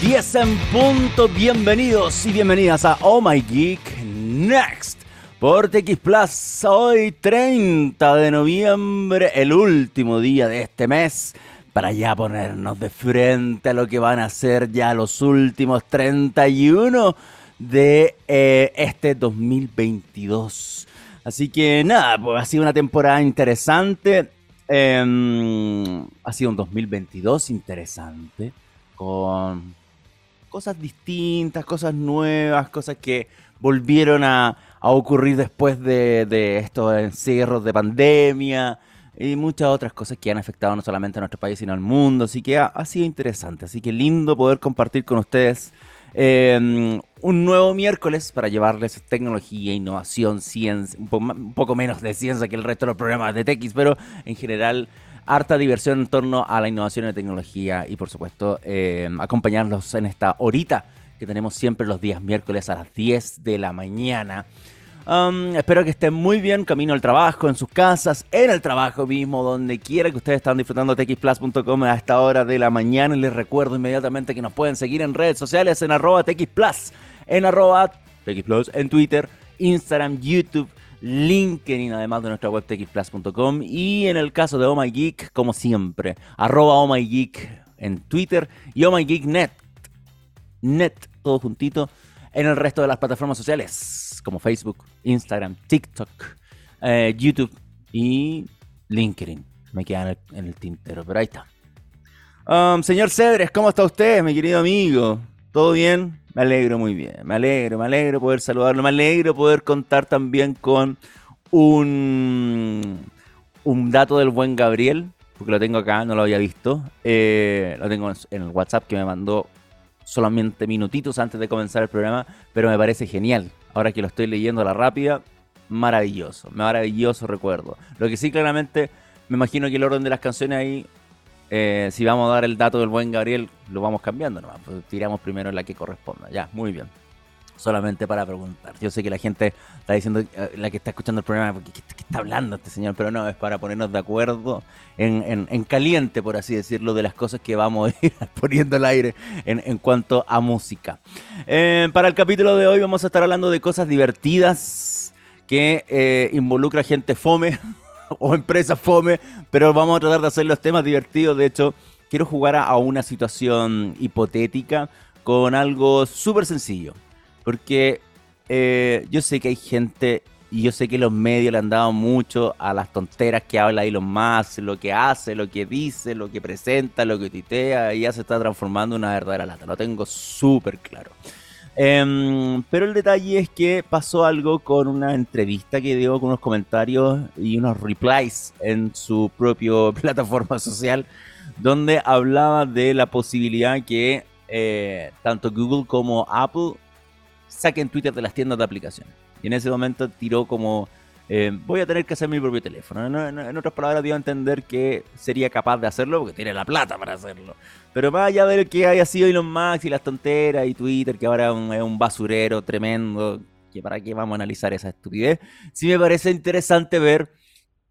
10 en punto, bienvenidos y bienvenidas a Oh My Geek Next por TX Plus. Hoy 30 de noviembre, el último día de este mes, para ya ponernos de frente a lo que van a ser ya los últimos 31 de eh, este 2022. Así que nada, pues ha sido una temporada interesante. Em, ha sido un 2022 interesante, con cosas distintas, cosas nuevas, cosas que volvieron a, ocurrir después de, estos encierros de pandemia y muchas otras cosas que han afectado no solamente a nuestro país, sino al mundo. Así que ha, sido interesante, así que lindo poder compartir con ustedes Em, un nuevo miércoles para llevarles tecnología, innovación, ciencia, un, poco menos de ciencia que el resto de los programas de TX, pero en general harta diversión en torno a la innovación y la tecnología y por supuesto em, acompañarlos en esta horita que tenemos siempre los días miércoles a las 10 de la mañana. Espero que estén muy bien, camino al trabajo, en sus casas, en el trabajo mismo, donde quiera que ustedes estén disfrutando de txplus.com a esta hora de la mañana. Les recuerdo inmediatamente que nos pueden seguir en redes sociales en arroba txplus, en arroba en Twitter, Instagram, YouTube, LinkedIn, además de nuestra web txplus.com. Y en el caso de Oh Geek, como siempre, arroba Oh en Twitter y Oh Net, net, todo juntito, en el resto de las plataformas sociales como Facebook, Instagram, TikTok, eh, YouTube y LinkedIn. Me quedan en el, tintero, pero ahí está. Um, señor Cedres, ¿cómo está usted, mi querido amigo? ¿Todo bien? Me alegro muy bien, me alegro, me alegro poder saludarlo, me alegro poder contar también con un, un dato del buen Gabriel, porque lo tengo acá, no lo había visto. Eh, lo tengo en el WhatsApp que me mandó solamente minutitos antes de comenzar el programa, pero me parece genial ahora que lo estoy leyendo a la rápida, maravilloso, maravilloso recuerdo. Lo que sí, claramente, me imagino que el orden de las canciones ahí, eh, si vamos a dar el dato del buen Gabriel, lo vamos cambiando nomás, pues tiramos primero la que corresponda. Ya, muy bien solamente para preguntar. Yo sé que la gente está diciendo, eh, la que está escuchando el programa, ¿qué, está hablando este señor? Pero no, es para ponernos de acuerdo en, caliente, por así decirlo, de las cosas que vamos a ir poniendo al aire en, cuanto a música. Eh, para el capítulo de hoy vamos a estar hablando de cosas divertidas que eh, involucra gente fome o empresas fome, pero vamos a tratar de hacer los temas divertidos. De hecho, quiero jugar a una situación hipotética con algo súper sencillo. Porque eh, yo sé que hay gente y yo sé que los medios le han dado mucho a las tonteras que habla Elon Musk, lo que hace, lo que dice, lo que presenta, lo que titea, y ya se está transformando en una verdadera lata. Lo tengo súper claro. Em, pero el detalle es que pasó algo con una entrevista que dio con unos comentarios y unos replies en su propia plataforma social, donde hablaba de la posibilidad que eh, tanto Google como Apple saquen Twitter de las tiendas de aplicaciones. Y en ese momento tiró como, eh, voy a tener que hacer mi propio teléfono. En, otras palabras, dio a entender que sería capaz de hacerlo porque tiene la plata para hacerlo. Pero más allá de que haya sido Elon Musk y las tonteras y Twitter, que ahora es un, basurero tremendo, que para qué vamos a analizar esa estupidez, sí me parece interesante ver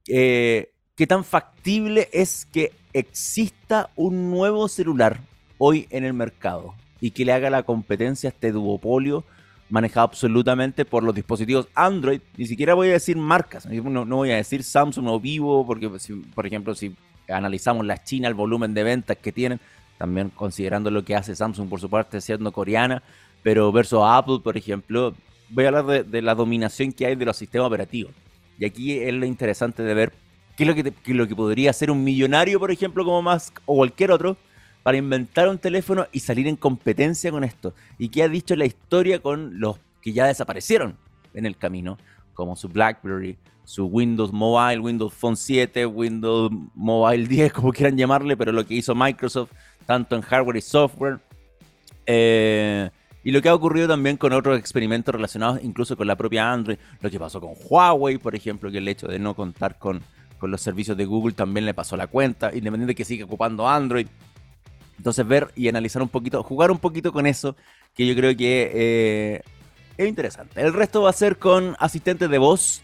eh, qué tan factible es que exista un nuevo celular hoy en el mercado y que le haga la competencia a este duopolio manejado absolutamente por los dispositivos Android. Ni siquiera voy a decir marcas, no, voy a decir Samsung o Vivo, porque por ejemplo si analizamos la China, el volumen de ventas que tienen, también considerando lo que hace Samsung por su parte siendo coreana, pero versus Apple, por ejemplo, voy a hablar de, la dominación que hay de los sistemas operativos. Y aquí es lo interesante de ver qué es lo que, es lo que podría ser un millonario, por ejemplo, como Musk o cualquier otro, para inventar un teléfono y salir en competencia con esto. ¿Y qué ha dicho la historia con los que ya desaparecieron en el camino? Como su BlackBerry, su Windows Mobile, Windows Phone 7, Windows Mobile 10, como quieran llamarle, pero lo que hizo Microsoft, tanto en hardware y software. Eh, y lo que ha ocurrido también con otros experimentos relacionados incluso con la propia Android, lo que pasó con Huawei, por ejemplo, que el hecho de no contar con, con los servicios de Google también le pasó la cuenta, independiente de que siga ocupando Android. Entonces ver y analizar un poquito, jugar un poquito con eso, que yo creo que eh, es interesante. El resto va a ser con asistentes de voz.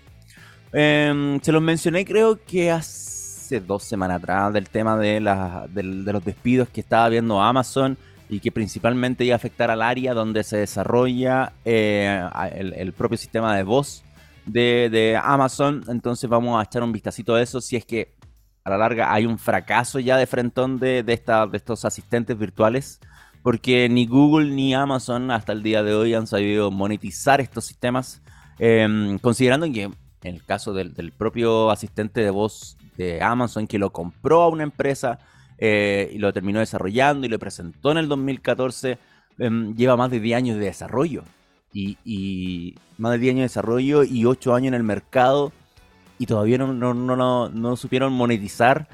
Em, se los mencioné creo que hace dos semanas atrás del tema de, de, los despidos que estaba viendo Amazon y que principalmente iba a afectar al área donde se desarrolla eh, el, propio sistema de voz de, Amazon. Entonces vamos a echar un vistacito a eso si es que a la larga hay un fracaso ya de frentón de, de, de estos asistentes virtuales. Porque ni Google ni Amazon hasta el día de hoy han sabido monetizar estos sistemas. Em, considerando que en el caso del, del propio asistente de voz de Amazon, que lo compró a una empresa eh, y lo terminó desarrollando y lo presentó en el 2014. Em, lleva más de 10 años de desarrollo. Y, más de 10 años de desarrollo y 8 años en el mercado y todavía no, no, no, no supieron monetizar.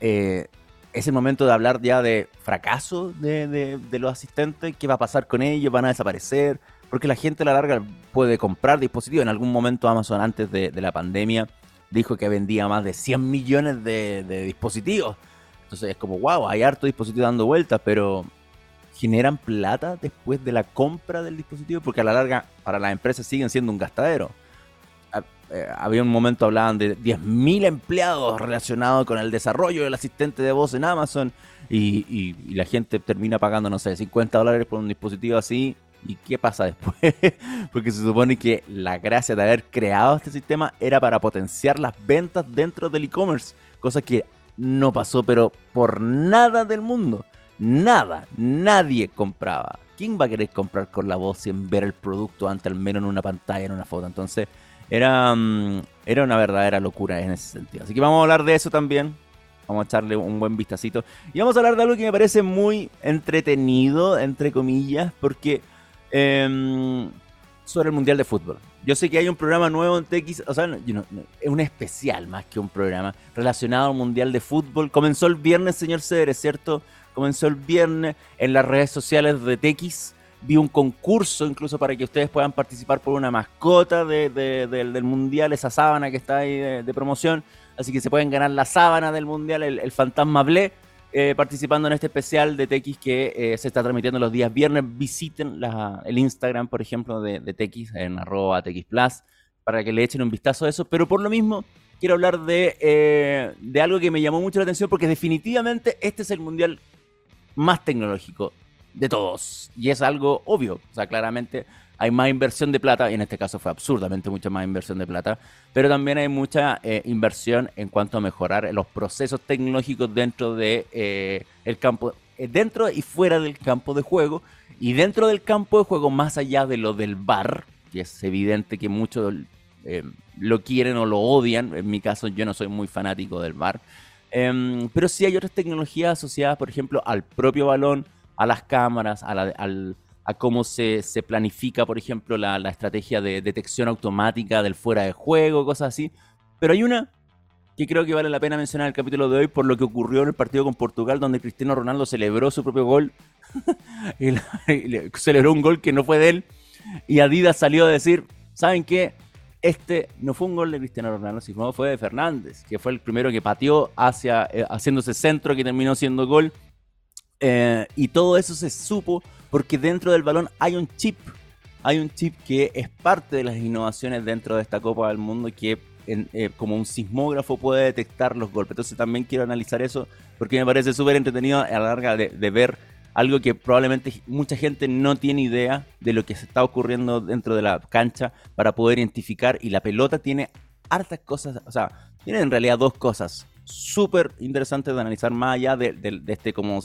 Eh, es el momento de hablar ya de fracaso de, de, los asistentes, qué va a pasar con ellos, van a desaparecer, porque la gente a la larga puede comprar dispositivos. En algún momento Amazon antes de, de la pandemia dijo que vendía más de 100 millones de, dispositivos. Entonces es como, wow, hay harto dispositivo dando vueltas, pero generan plata después de la compra del dispositivo, porque a la larga para las empresas siguen siendo un gastadero. Eh, había un momento hablaban de 10.000 empleados relacionados con el desarrollo del asistente de voz en Amazon y, la gente termina pagando, no sé, 50 dólares por un dispositivo así. ¿Y qué pasa después? porque se supone que la gracia de haber creado este sistema era para potenciar las ventas dentro del e-commerce, cosa que no pasó, pero por nada del mundo. Nada, nadie compraba. ¿Quién va a querer comprar con la voz sin ver el producto antes, al menos en una pantalla, en una foto? Entonces, era, mm, era una verdadera locura en ese sentido. Así que vamos a hablar de eso también. Vamos a echarle un buen vistacito. Y vamos a hablar de algo que me parece muy entretenido, entre comillas, porque eh, sobre el Mundial de Fútbol. Yo sé que hay un programa nuevo en TX, o sea, es un especial más que un programa relacionado al Mundial de Fútbol. Comenzó el viernes, señor Cederes, ¿cierto? Comenzó el viernes en las redes sociales de TX. Vi un concurso incluso para que ustedes puedan participar por una mascota del Mundial, esa sábana que está ahí de, promoción. Así que se pueden ganar la sábana del Mundial, el, Fantasma Ble. Eh, participando en este especial de TX que eh, se está transmitiendo los días viernes. Visiten el Instagram, por ejemplo, de, de TX en arroba TX Plus para que le echen un vistazo a eso. Pero por lo mismo, quiero hablar de, eh, de algo que me llamó mucho la atención porque definitivamente este es el mundial más tecnológico de todos. Y es algo obvio. O sea, claramente hay más inversión de plata, y en este caso fue absurdamente mucha más inversión de plata, pero también hay mucha eh, inversión en cuanto a mejorar los procesos tecnológicos dentro de eh, el campo, eh, dentro y fuera del campo de juego, y dentro del campo de juego, más allá de lo del bar, que es evidente que muchos lo quieren o lo odian, en mi caso yo no soy muy fanático del bar, em, pero sí hay otras tecnologías asociadas, por ejemplo, al propio balón, a las cámaras, a al a cómo se, se planifica, por ejemplo, la, la, estrategia de detección automática del fuera de juego, cosas así. Pero hay una que creo que vale la pena mencionar en el capítulo de hoy por lo que ocurrió en el partido con Portugal, donde Cristiano Ronaldo celebró su propio gol. y, celebró un gol que no fue de él. Y Adidas salió a decir, ¿saben qué? Este no fue un gol de Cristiano Ronaldo, sino fue de Fernández, que fue el primero que pateó hacia, eh, haciéndose centro que terminó siendo gol. Eh, y todo eso se supo porque dentro del balón hay un chip, hay un chip que es parte de las innovaciones dentro de esta Copa del Mundo que eh, como un sismógrafo puede detectar los golpes. Entonces también quiero analizar eso porque me parece súper entretenido a la larga de, ver algo que probablemente mucha gente no tiene idea de lo que se está ocurriendo dentro de la cancha para poder identificar y la pelota tiene hartas cosas, o sea, tiene en realidad dos cosas súper interesantes de analizar más allá de, de este como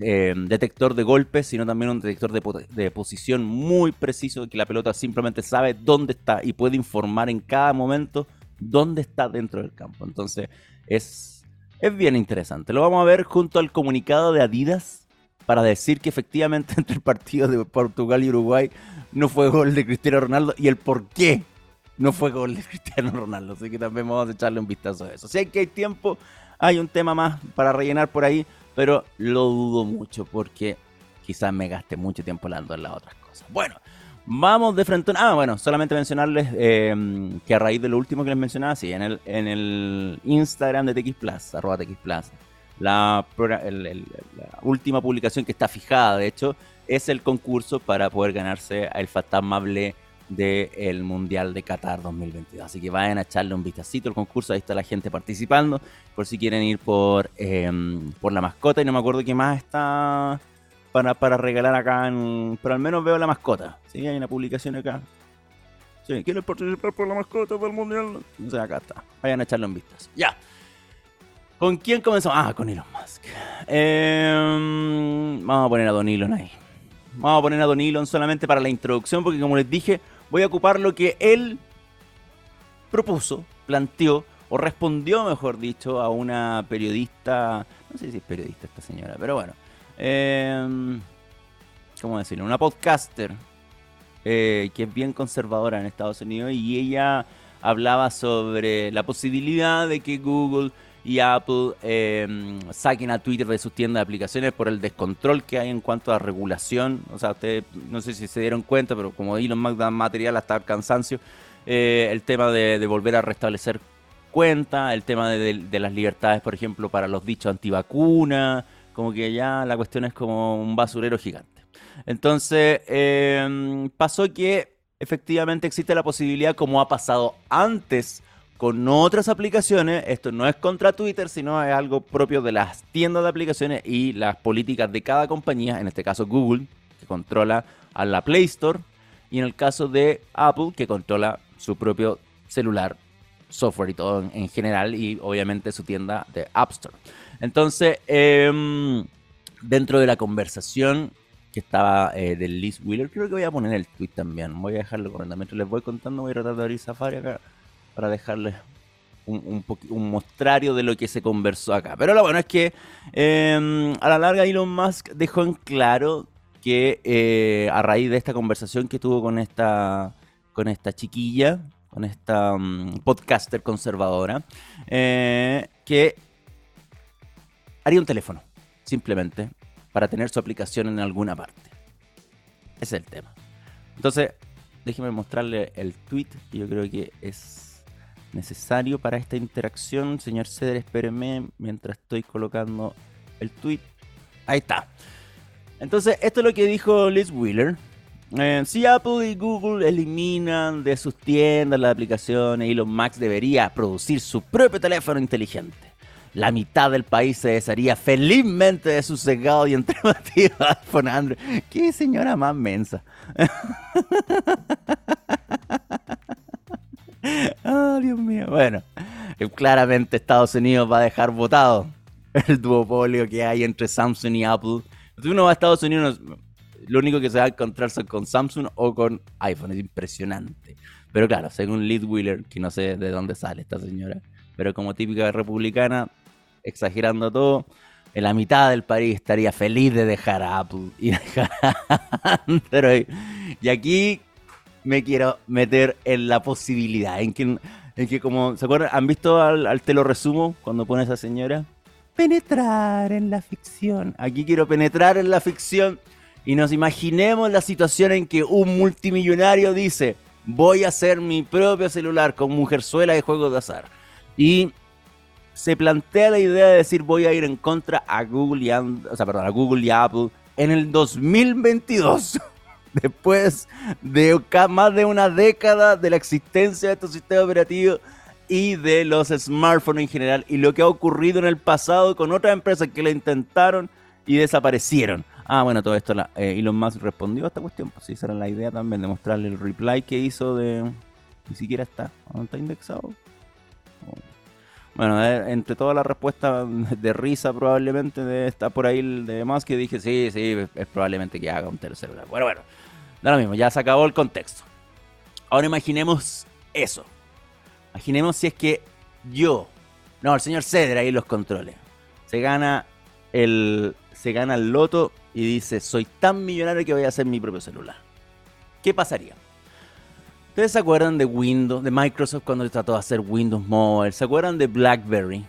eh, detector de golpes, sino también un detector de, posición muy preciso, que la pelota simplemente sabe dónde está y puede informar en cada momento dónde está dentro del campo. Entonces es, es bien interesante. Lo vamos a ver junto al comunicado de Adidas para decir que efectivamente entre el partido de Portugal y Uruguay no fue gol de Cristiano Ronaldo y el por qué no fue gol de Cristiano Ronaldo. Así que también vamos a echarle un vistazo a eso. Si hay que hay tiempo, hay un tema más para rellenar por ahí pero lo dudo mucho porque quizás me gaste mucho tiempo hablando en las otras cosas. Bueno, vamos de frente. Ah, bueno, solamente mencionarles em, que a raíz de lo último que les mencionaba, sí, en el, en el Instagram de TX Plus, arroba TX Plus, la, última publicación que está fijada, de hecho, es el concurso para poder ganarse el fantasmable del Mundial de Qatar 2022. Así que vayan a echarle un vistacito al concurso, ahí está la gente participando, por si quieren ir por, em, por la mascota y no me acuerdo qué más está para, para regalar acá, en, pero al menos veo la mascota. Sí, hay una publicación acá. Sí, ¿quieres participar por la mascota del mundial? O sea, acá está. Vayan a echarlo en vistas. Ya. ¿Con quién comenzamos? Ah, con Elon Musk. Em, vamos a poner a Don Elon ahí. Vamos a poner a Don Elon solamente para la introducción, porque como les dije, voy a ocupar lo que él propuso, planteó, o respondió, mejor dicho, a una periodista. No sé si es periodista esta señora, pero bueno. Eh, ¿Cómo decirlo? Una podcaster eh, que es bien conservadora en Estados Unidos y ella hablaba sobre la posibilidad de que Google y Apple em, saquen a Twitter de sus tiendas de aplicaciones por el descontrol que hay en cuanto a regulación. O sea, ustedes no sé si se dieron cuenta, pero como Elon Musk da material hasta el cansancio, eh, el tema de, volver a restablecer cuenta, el tema de, las libertades, por ejemplo, para los dichos antivacuna, como que ya la cuestión es como un basurero gigante. Entonces, em, pasó que efectivamente existe la posibilidad, como ha pasado antes con otras aplicaciones, esto no es contra Twitter, sino es algo propio de las tiendas de aplicaciones y las políticas de cada compañía, en este caso Google, que controla a la Play Store, y en el caso de Apple, que controla su propio celular, software y todo en, general, y obviamente su tienda de App Store. Entonces, em, dentro de la conversación que estaba eh, de Liz Wheeler, creo que voy a poner el tweet también, voy a dejarlo corriendo. Mientras les voy contando, voy a tratar de abrir Safari acá para dejarles un, un, mostrario de lo que se conversó acá. Pero lo bueno es que em, a la larga Elon Musk dejó en claro que eh, a raíz de esta conversación que tuvo con esta, con esta chiquilla, con esta mm, podcaster conservadora, eh, que haría un teléfono, simplemente, para tener su aplicación en alguna parte. Ese es el tema. Entonces, déjeme mostrarle el tweet, que yo creo que es necesario para esta interacción. Señor Ceder, espéreme mientras estoy colocando el tweet. Ahí está. Entonces, esto es lo que dijo Liz Wheeler. Eh, si Apple y Google eliminan de sus tiendas las aplicaciones, Elon Musk debería producir su propio teléfono inteligente. La mitad del país se desharía felizmente de su cegado y entretenido iPhone Android. ¡Qué señora más mensa! oh, Dios mío. Bueno, eh, claramente Estados Unidos va a dejar votado el duopolio que hay entre Samsung y Apple. Si uno va a Estados Unidos, lo único que se va a encontrar son con Samsung o con iPhone. Es impresionante. Pero claro, según Liz Wheeler, que no sé de dónde sale esta señora, pero como típica republicana, exagerando todo, en la mitad del país estaría feliz de dejar a Apple y dejar a Android. Y aquí me quiero meter en la posibilidad, en que, en que como, ¿se acuerdan? ¿Han visto al, te lo resumo cuando pone esa señora? Penetrar en la ficción. Aquí quiero penetrar en la ficción y nos imaginemos la situación en que un multimillonario dice, voy a hacer mi propio celular con mujerzuela de juegos de azar. Y se plantea la idea de decir voy a ir en contra a Google y, o sea, perdón, a Google y Apple en el 2022. después de más de una década de la existencia de estos sistemas operativos y de los smartphones en general y lo que ha ocurrido en el pasado con otras empresas que lo intentaron y desaparecieron. Ah, bueno, todo esto la, eh, Elon Musk respondió a esta cuestión, pues esa era la idea también de mostrarle el reply que hizo de... Ni siquiera está, ¿no está indexado? Bueno, eh, entre todas las respuestas de risa probablemente de está por ahí el de Musk que dije, sí, sí, es probablemente que haga un tercer Bueno, bueno, da lo mismo, ya se acabó el contexto. Ahora imaginemos eso. Imaginemos si es que yo, no, el señor Cedra ahí los controles, se gana el, se gana el loto y dice, soy tan millonario que voy a hacer mi propio celular. ¿Qué pasaría? ¿Ustedes se acuerdan de Windows, de Microsoft cuando trató de hacer Windows Mobile? ¿Se acuerdan de BlackBerry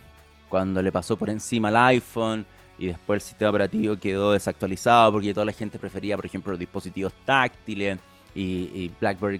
cuando le pasó por encima al iPhone? Y después el sistema operativo quedó desactualizado porque toda la gente prefería, por ejemplo, dispositivos táctiles y, BlackBerry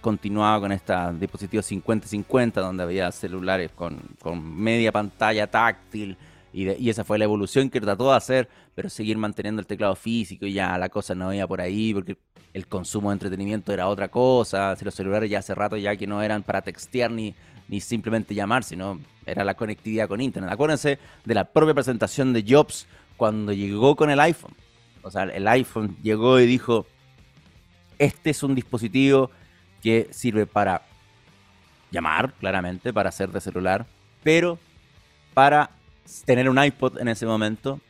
continuaba con estos dispositivos 50-50 donde había celulares con, media pantalla táctil y, esa fue la evolución que trató de hacer, pero seguir manteniendo el teclado físico y ya la cosa no iba por ahí porque el consumo de entretenimiento era otra cosa, si los celulares ya hace rato ya que no eran para textear ni, ni simplemente llamar, sino era la conectividad con Internet. Acuérdense de la propia presentación de Jobs cuando llegó con el iPhone. O sea, el iPhone llegó y dijo, este es un dispositivo que sirve para llamar, claramente, para hacer de celular, pero para tener un iPod en ese momento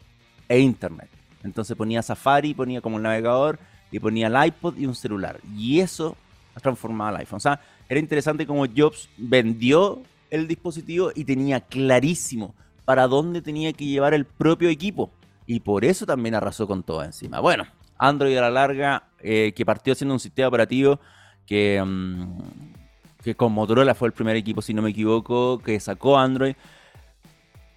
e internet. Entonces ponía Safari, ponía como el navegador y ponía el iPod y un celular. Y eso transformaba el iPhone. O sea, era interesante como Jobs vendió el dispositivo y tenía clarísimo para dónde tenía que llevar el propio equipo. Y por eso también arrasó con todo encima. Bueno, Android a la larga, eh, que partió siendo un sistema operativo que, mm, que con Motorola fue el primer equipo, si no me equivoco, que sacó Android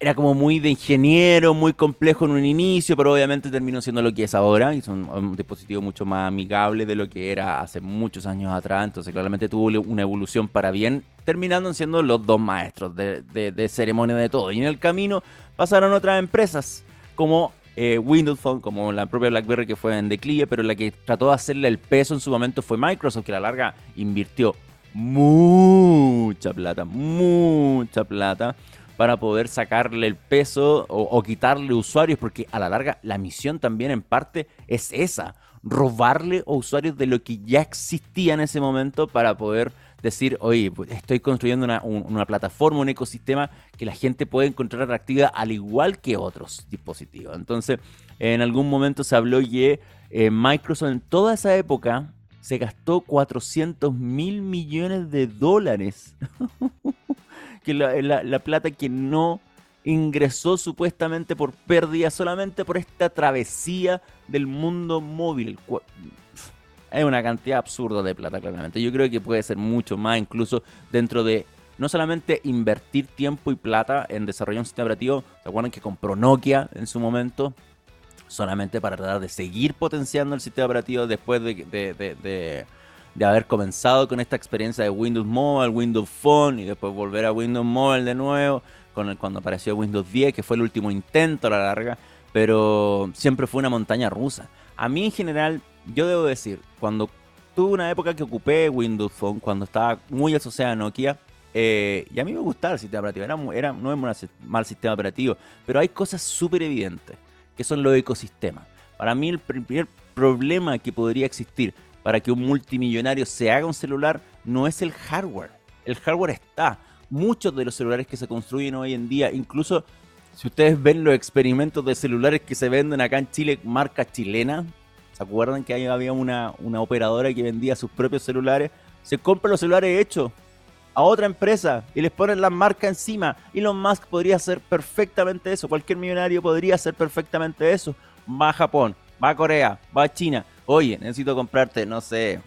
era como muy de ingeniero, muy complejo en un inicio, pero obviamente terminó siendo lo que es ahora. Y es un, dispositivo mucho más amigable de lo que era hace muchos años atrás. Entonces, claramente tuvo una evolución para bien, terminando siendo los dos maestros de, ceremonia de todo. Y en el camino pasaron otras empresas como eh, Windows Phone, como la propia BlackBerry que fue en declive, pero la que trató de hacerle el peso en su momento fue Microsoft, que a la larga invirtió mucha plata, mucha plata para poder sacarle el peso o, quitarle usuarios, porque a la larga la misión también en parte es esa, robarle usuarios de lo que ya existía en ese momento para poder decir, oye, pues, estoy construyendo una, plataforma, un ecosistema que la gente puede encontrar atractiva al igual que otros dispositivos. Entonces, en algún momento se habló que eh, Microsoft en toda esa época se gastó 400 mil millones de dólares que la, plata que no ingresó supuestamente por pérdida solamente por esta travesía del mundo móvil. Es una cantidad absurda de plata, claramente. Yo creo que puede ser mucho más, incluso dentro de no solamente invertir tiempo y plata en desarrollar un sistema operativo. ¿Se acuerdan que compró Nokia en su momento? Solamente para tratar de seguir potenciando el sistema operativo después de de haber comenzado con esta experiencia de Windows Mobile, Windows Phone y después volver a Windows Mobile de nuevo, con el, cuando apareció Windows 10, que fue el último intento a la larga, pero siempre fue una montaña rusa. A mí en general, yo debo decir, cuando tuve una época que ocupé Windows Phone, cuando estaba muy asociada a Nokia, eh, y a mí me gustaba el sistema operativo, era, era, no es un mal sistema operativo, pero hay cosas súper evidentes, que son los ecosistemas. Para mí el primer problema que podría existir para que un multimillonario se haga un celular no es el hardware. El hardware está. Muchos de los celulares que se construyen hoy en día, incluso si ustedes ven los experimentos de celulares que se venden acá en Chile, marca chilena, ¿se acuerdan que había una, una operadora que vendía sus propios celulares? Se compra los celulares hechos a otra empresa y les ponen la marca encima. Elon Musk podría hacer perfectamente eso. Cualquier millonario podría hacer perfectamente eso. Va a Japón, va a Corea, va a China oye, necesito comprarte, no sé,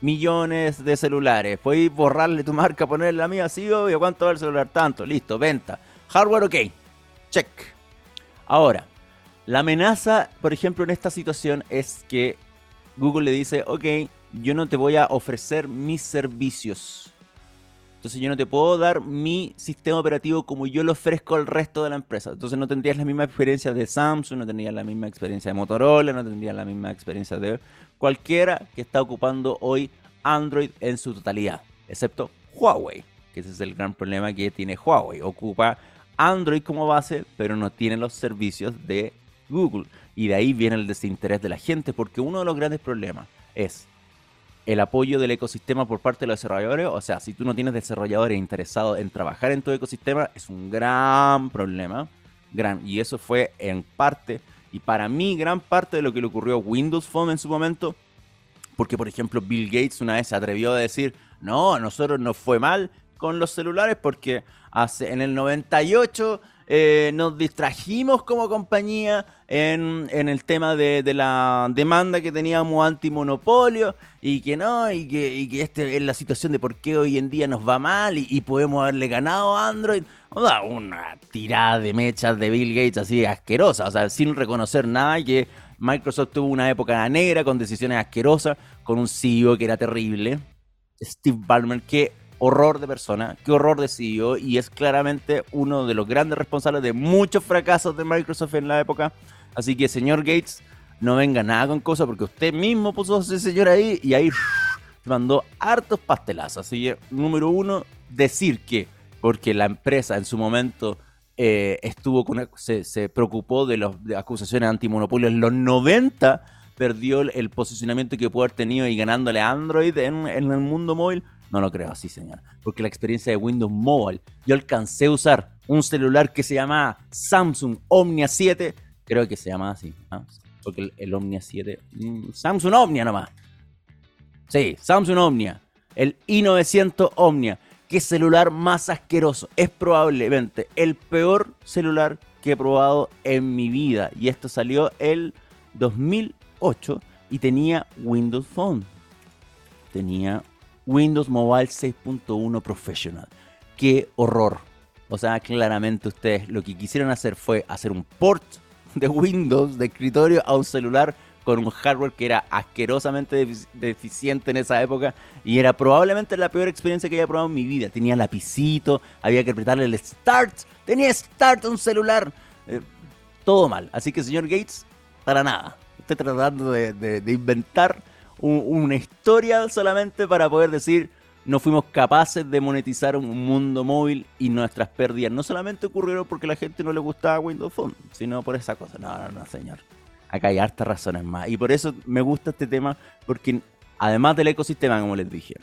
millones de celulares. Puedes borrarle tu marca, ponerle la mía, sí, obvio, ¿cuánto va el celular? Tanto, listo, venta. Hardware, ok. Check. Ahora, la amenaza, por ejemplo, en esta situación es que Google le dice, ok, yo no te voy a ofrecer mis servicios. Entonces yo no te puedo dar mi sistema operativo como yo lo ofrezco al resto de la empresa. Entonces no tendrías la misma experiencia de Samsung, no tendrías la misma experiencia de Motorola, no tendrías la misma experiencia de cualquiera que está ocupando hoy Android en su totalidad, excepto Huawei, que ese es el gran problema que tiene Huawei. Ocupa Android como base, pero no tiene los servicios de Google. Y de ahí viene el desinterés de la gente, porque uno de los grandes problemas es el apoyo del ecosistema por parte de los desarrolladores. O sea, si tú no tienes desarrolladores interesados en trabajar en tu ecosistema, es un gran problema. Gran, y eso fue en parte, y para mí, gran parte de lo que le ocurrió a Windows Phone en su momento. Porque, por ejemplo, Bill Gates una vez se atrevió a decir, no, a nosotros nos fue mal con los celulares porque hace, en el 98 eh, nos distrajimos como compañía en, el tema de, la demanda que teníamos antimonopolio y que no, y que, que este es la situación de por qué hoy en día nos va mal y, podemos haberle ganado a Android. una tirada de mechas de Bill Gates así asquerosa, o sea, sin reconocer nada y que Microsoft tuvo una época negra con decisiones asquerosas, con un CEO que era terrible, Steve Ballmer, que horror de persona, qué horror de CEO y es claramente uno de los grandes responsables de muchos fracasos de Microsoft en la época. Así que, señor Gates, no venga nada con cosas porque usted mismo puso a ese señor ahí y ahí mandó hartos pastelazos. Así que, número uno, decir que porque la empresa en su momento eh, estuvo con, se, preocupó de las acusaciones antimonopolio en los 90, perdió el, posicionamiento que pudo haber tenido y ganándole Android en, el mundo móvil. No lo creo así, señor. Porque la experiencia de Windows Mobile, yo alcancé a usar un celular que se llama Samsung Omnia 7, creo que se llama así, porque el, Omnia 7, mm, Samsung Omnia nomás. Sí, Samsung Omnia, el i900 Omnia. ¿Qué celular más asqueroso? Es probablemente el peor celular que he probado en mi vida. Y esto salió el 2008 y tenía Windows Phone. Tenía Windows Mobile 6.1 Professional. ¡Qué horror! O sea, claramente ustedes lo que quisieron hacer fue hacer un port de Windows de escritorio a un celular con un hardware que era asquerosamente deficiente en esa época y era probablemente la peor experiencia que haya probado en mi vida. Tenía lapicito, había que apretarle el start, tenía start a un celular, eh, todo mal. Así que señor Gates, para nada. Estoy tratando de, inventar una historia solamente para poder decir no fuimos capaces de monetizar un mundo móvil y nuestras pérdidas no solamente ocurrieron porque la gente no le gustaba Windows Phone, sino por esa cosa. No, no, no, señor acá hay hartas razones más. Y por eso me gusta este tema, porque además del ecosistema, como les dije,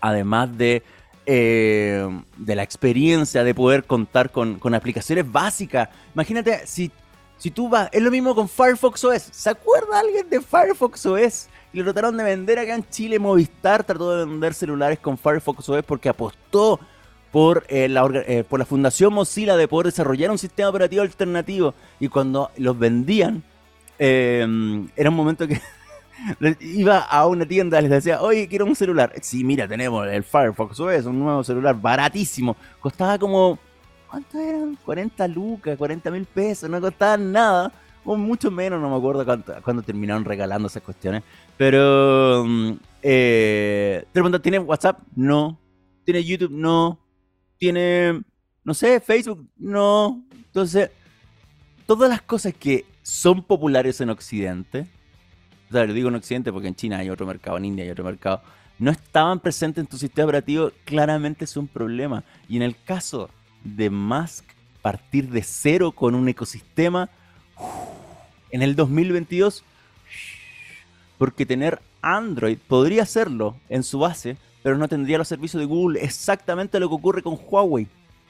además de, eh, de la experiencia de poder contar con, aplicaciones básicas, imagínate si, si tú vas, es lo mismo con Firefox OS. ¿Se acuerda alguien de Firefox OS? Y lo trataron de vender acá en Chile. Movistar trató de vender celulares con Firefox OS porque apostó por, eh, la, eh, por la Fundación Mozilla de poder desarrollar un sistema operativo alternativo. Y cuando los vendían, Em, era un momento que iba a una tienda y les decía, oye, quiero un celular. Sí, mira, tenemos el Firefox OS, un nuevo celular baratísimo. Costaba como, ¿cuánto eran? 40 lucas, 40 mil pesos, no costaba nada. O mucho menos, no me acuerdo cuándo terminaron regalando esas cuestiones. Pero, mm, eh, ¿tiene WhatsApp? No. ¿Tiene YouTube? No. ¿Tiene, no sé, Facebook? No. Entonces, todas las cosas que son populares en Occidente, o sea, lo digo en Occidente porque en China hay otro mercado, en India hay otro mercado, no estaban presentes en tu sistema operativo, claramente es un problema. Y en el caso de Musk, partir de cero con un ecosistema, en el 2022, porque tener Android podría hacerlo en su base, pero no tendría los servicios de Google. Exactamente lo que ocurre con Huawei.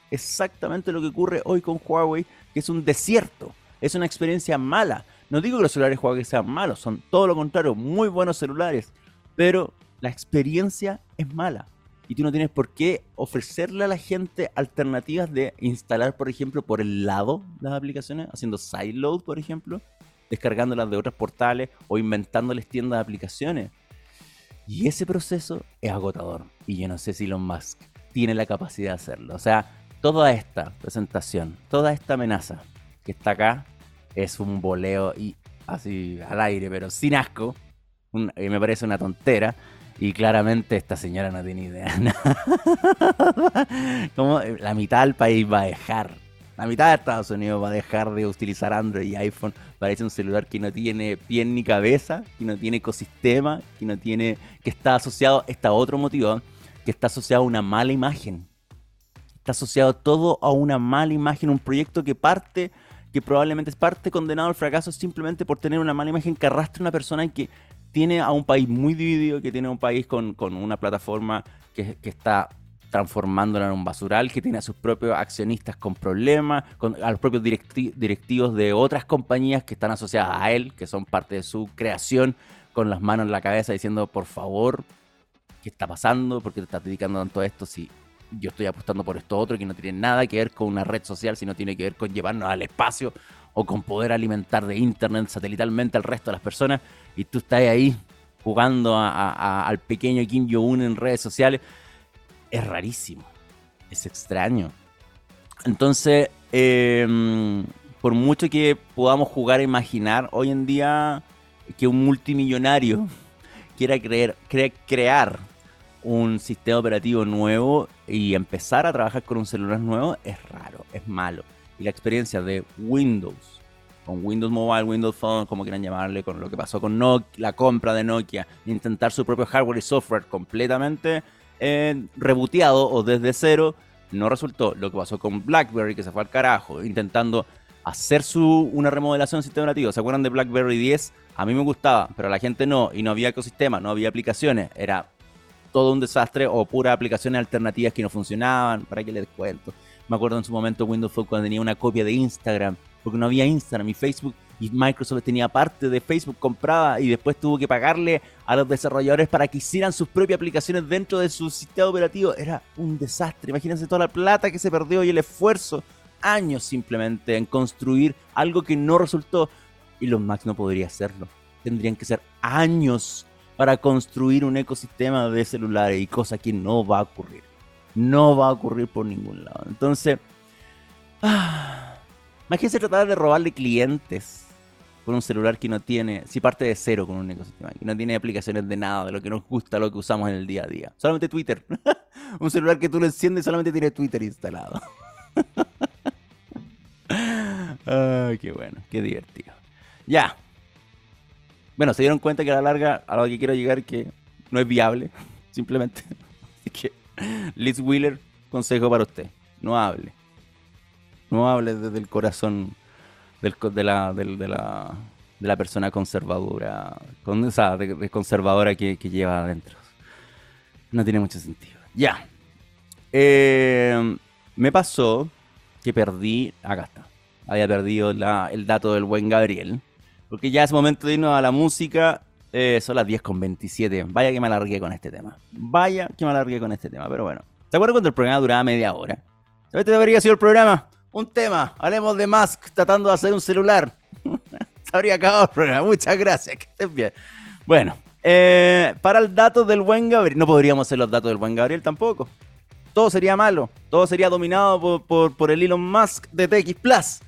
Exactamente lo que ocurre hoy con Huawei, que es un desierto es una experiencia mala. No digo que los celulares Huawei sean malos, son todo lo contrario, muy buenos celulares, pero la experiencia es mala. Y tú no tienes por qué ofrecerle a la gente alternativas de instalar, por ejemplo, por el lado las aplicaciones, haciendo sideload, por ejemplo, descargándolas de otros portales o inventándoles tiendas de aplicaciones. Y ese proceso es agotador. Y yo no sé si Elon Musk tiene la capacidad de hacerlo. O sea, toda esta presentación, toda esta amenaza que está acá, es un boleo y así al aire, pero sin asco. y me parece una tontera. Y claramente esta señora no tiene idea. Como la mitad del país va a dejar. La mitad de Estados Unidos va a dejar de utilizar Android y iPhone. Parece un celular que no tiene pie ni cabeza, que no tiene ecosistema, que no tiene. que está asociado. Está otro motivo, que está asociado a una mala imagen. Está asociado todo a una mala imagen, un proyecto que parte que probablemente es parte condenado al fracaso simplemente por tener una mala imagen que arrastra a una persona que tiene a un país muy dividido, que tiene a un país con, una plataforma que, está transformándola en un basural, que tiene a sus propios accionistas con problemas, con, a los propios directivos de otras compañías que están asociadas a él, que son parte de su creación, con las manos en la cabeza diciendo, por favor, ¿qué está pasando? ¿Por qué te estás dedicando tanto a esto si yo estoy apostando por esto otro que no tiene nada que ver con una red social, sino tiene que ver con llevarnos al espacio o con poder alimentar de internet satelitalmente al resto de las personas y tú estás ahí jugando al pequeño Kim Jong-un en redes sociales, es rarísimo, es extraño. Entonces, em, por mucho que podamos jugar a imaginar, hoy en día que un multimillonario quiera creer, crear un sistema operativo nuevo y empezar a trabajar con un celular nuevo es raro, es malo. Y la experiencia de Windows, con Windows Mobile, Windows Phone, como quieran llamarle, con lo que pasó con Nokia, la compra de Nokia, intentar su propio hardware y software completamente eh, reboteado o desde cero, no resultó. Lo que pasó con BlackBerry, que se fue al carajo, intentando hacer su, una remodelación del sistema operativo. ¿Se acuerdan de BlackBerry 10? A mí me gustaba, pero a la gente no, y no había ecosistema, no había aplicaciones. Era todo un desastre o puras aplicaciones alternativas que no funcionaban. ¿Para qué les cuento? Me acuerdo en su momento Windows Phone cuando tenía una copia de Instagram, porque no había Instagram y Facebook y Microsoft tenía parte de Facebook comprada y después tuvo que pagarle a los desarrolladores para que hicieran sus propias aplicaciones dentro de su sistema operativo. Era un desastre. Imagínense toda la plata que se perdió y el esfuerzo. Años simplemente en construir algo que no resultó. Y los Macs no podría hacerlo. Tendrían que ser años para construir un ecosistema de celulares y cosa que no va a ocurrir. No va a ocurrir por ningún lado. Entonces, ah, imagínense tratar de robarle clientes con un celular que no tiene, si parte de cero con un ecosistema, que no tiene aplicaciones de nada, de lo que nos gusta, lo que usamos en el día a día. Solamente Twitter. un celular que tú lo enciendes y solamente tiene Twitter instalado. Ay, qué bueno, qué divertido. Ya. Bueno, se dieron cuenta que a la larga, a lo que quiero llegar, que no es viable, simplemente. Liz Wheeler, consejo para usted, no hable. No hable desde el corazón de, la, de, la, persona conservadora, con, o sea, de, conservadora que, lleva adentro. No tiene mucho sentido. Ya. Eh, me pasó que perdí, acá está, había perdido el dato del buen Gabriel, porque ya es momento de irnos a la música. Eh, son las 10 con 27. Vaya que me alargué con este tema. Vaya que me alargué con este tema. Pero bueno. ¿Te acuerdas cuando el programa duraba media hora? ¿Sabes qué debería sido el programa? un tema. Hablemos de Musk tratando de hacer un celular. Se habría acabado el programa. Muchas gracias. Que estén bien. Bueno, eh, para el dato del buen Gabriel. No podríamos hacer los datos del buen Gabriel tampoco. Todo sería malo. Todo sería dominado por, por, el Elon Musk de TX Plus.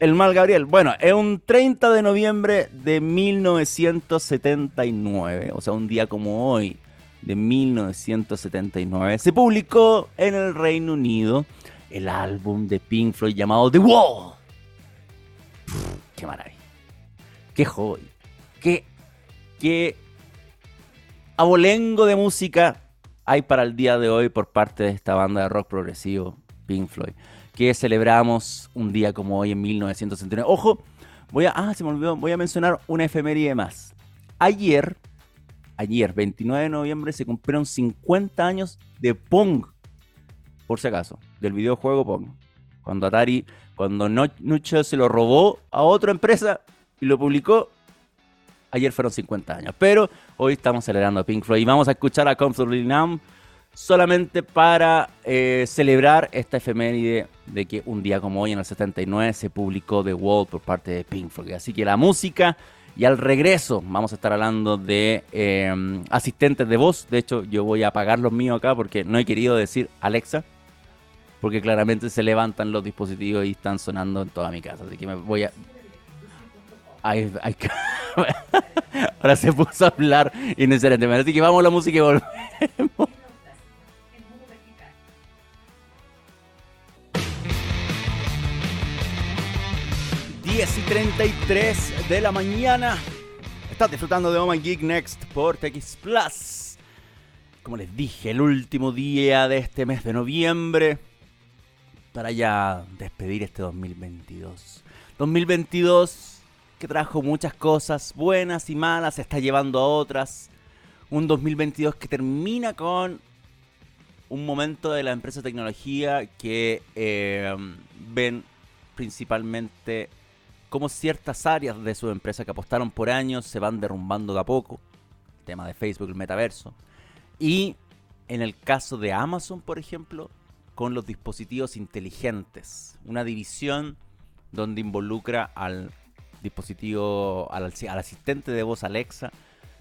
El mal Gabriel. Bueno, es un 30 de noviembre de 1979. O sea, un día como hoy de 1979. Se publicó en el Reino Unido el álbum de Pink Floyd llamado The Wall. qué maravilla. Qué joy. Qué, qué abolengo de música hay para el día de hoy por parte de esta banda de rock progresivo, Pink Floyd, que celebramos un día como hoy en 1969. Ojo, voy a, ah, se me olvidó, voy a mencionar una efeméride más. Ayer, ayer, 29 de noviembre, se cumplieron 50 años de Pong por si acaso, del videojuego Pong. Cuando Atari, cuando Nucho se lo robó a otra empresa y lo publicó, ayer fueron 50 años. Pero hoy estamos celebrando Pink Floyd y vamos a escuchar a Comfortably Numb solamente para eh, celebrar esta efeméride de que un día como hoy, en el 79, se publicó The Wall por parte de Pink Floyd. Así que la música y al regreso vamos a estar hablando de eh, asistentes de voz. De hecho, yo voy a apagar los míos acá porque no he querido decir Alexa porque claramente se levantan los dispositivos y están sonando en toda mi casa. Así que me voy a. Ahora se puso a hablar innecesariamente. Así que vamos a la música y volvemos. 10 y 33 de la mañana. Estás disfrutando de My Geek Next por TX Plus. Como les dije, el último día de este mes de noviembre para ya despedir este 2022. 2022 que trajo muchas cosas buenas y malas, se está llevando a otras. Un 2022 que termina con un momento de la empresa de tecnología que eh, ven principalmente como ciertas áreas de su empresa que apostaron por años se van derrumbando de a poco. El tema de Facebook, el metaverso. Y en el caso de Amazon, por ejemplo, con los dispositivos inteligentes. Una división donde involucra al dispositivo, al, asistente de voz Alexa.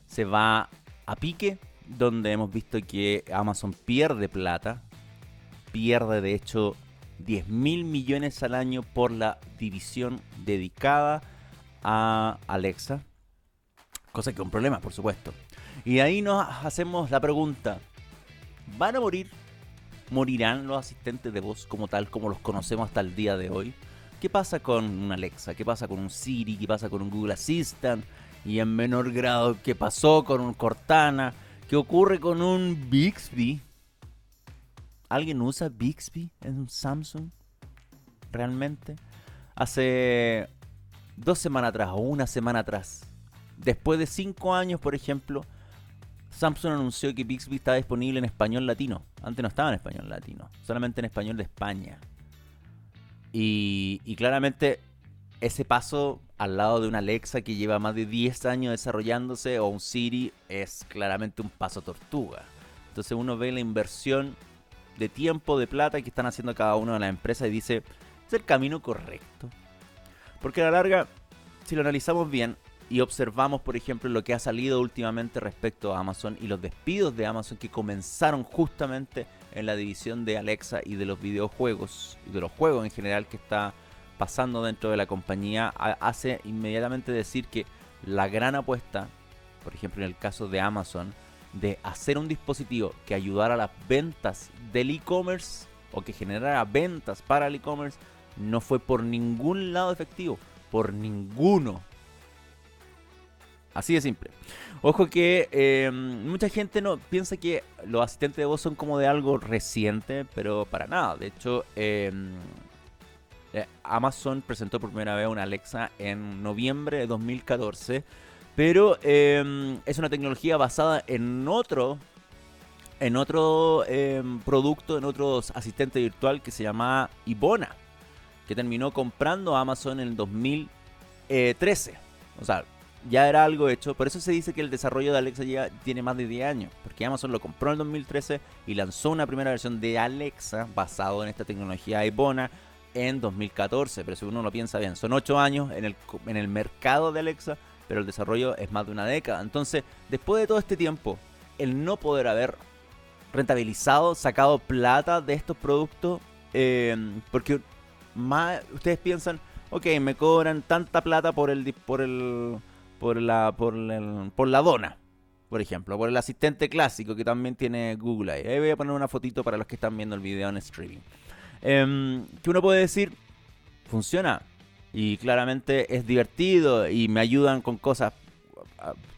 Se va a pique, donde hemos visto que Amazon pierde plata. Pierde de hecho 10 mil millones al año por la división dedicada a Alexa. Cosa que es un problema, por supuesto. Y ahí nos hacemos la pregunta, ¿van a morir ¿Morirán los asistentes de voz como tal, como los conocemos hasta el día de hoy? ¿Qué pasa con un Alexa? ¿Qué pasa con un Siri? ¿Qué pasa con un Google Assistant? Y en menor grado, ¿qué pasó con un Cortana? ¿Qué ocurre con un Bixby? ¿Alguien usa Bixby en un Samsung? ¿Realmente? Hace dos semanas atrás o una semana atrás, después de cinco años, por ejemplo, Samsung anunció que Bixby está disponible en español latino. Antes no estaba en español latino, solamente en español de España. Y, y claramente ese paso al lado de una Alexa que lleva más de 10 años desarrollándose o un Siri es claramente un paso tortuga. Entonces uno ve la inversión de tiempo, de plata que están haciendo cada una de las empresas y dice, ¿es el camino correcto? Porque a la larga, si lo analizamos bien y observamos, por ejemplo, lo que ha salido últimamente respecto a Amazon y los despidos de Amazon que comenzaron justamente en la división de Alexa y de los videojuegos y de los juegos en general que está pasando dentro de la compañía, hace inmediatamente decir que la gran apuesta, por ejemplo en el caso de Amazon, de hacer un dispositivo que ayudara a las ventas del e-commerce o que generara ventas para el e-commerce no fue por ningún lado efectivo, por ninguno. Así de simple. Ojo que eh, mucha gente no piensa que los asistentes de voz son como de algo reciente, pero para nada. De hecho, eh, eh, Amazon presentó por primera vez una Alexa en noviembre de 2014 pero em, es una tecnología basada en otro, en otro em, producto, en otro asistente virtual que se llama Ibona, que terminó comprando Amazon en el 2013. O sea, ya era algo hecho. Por eso se dice que el desarrollo de Alexa ya tiene más de 10 años. Porque Amazon lo compró en el 2013 y lanzó una primera versión de Alexa basado en esta tecnología Ibona en 2014. Pero si uno lo piensa bien, son 8 años en el, en el mercado de Alexa pero el desarrollo es más de una década. Entonces, después de todo este tiempo, el no poder haber rentabilizado, sacado plata de estos productos, em, porque más ustedes piensan, ok, me cobran tanta plata por el por el por la por, por la dona, por ejemplo, por el asistente clásico que también tiene Google ahí. Ahí voy a poner una fotito para los que están viendo el video en streaming. Eh, que uno puede decir, funciona, y claramente es divertido y me ayudan con cosas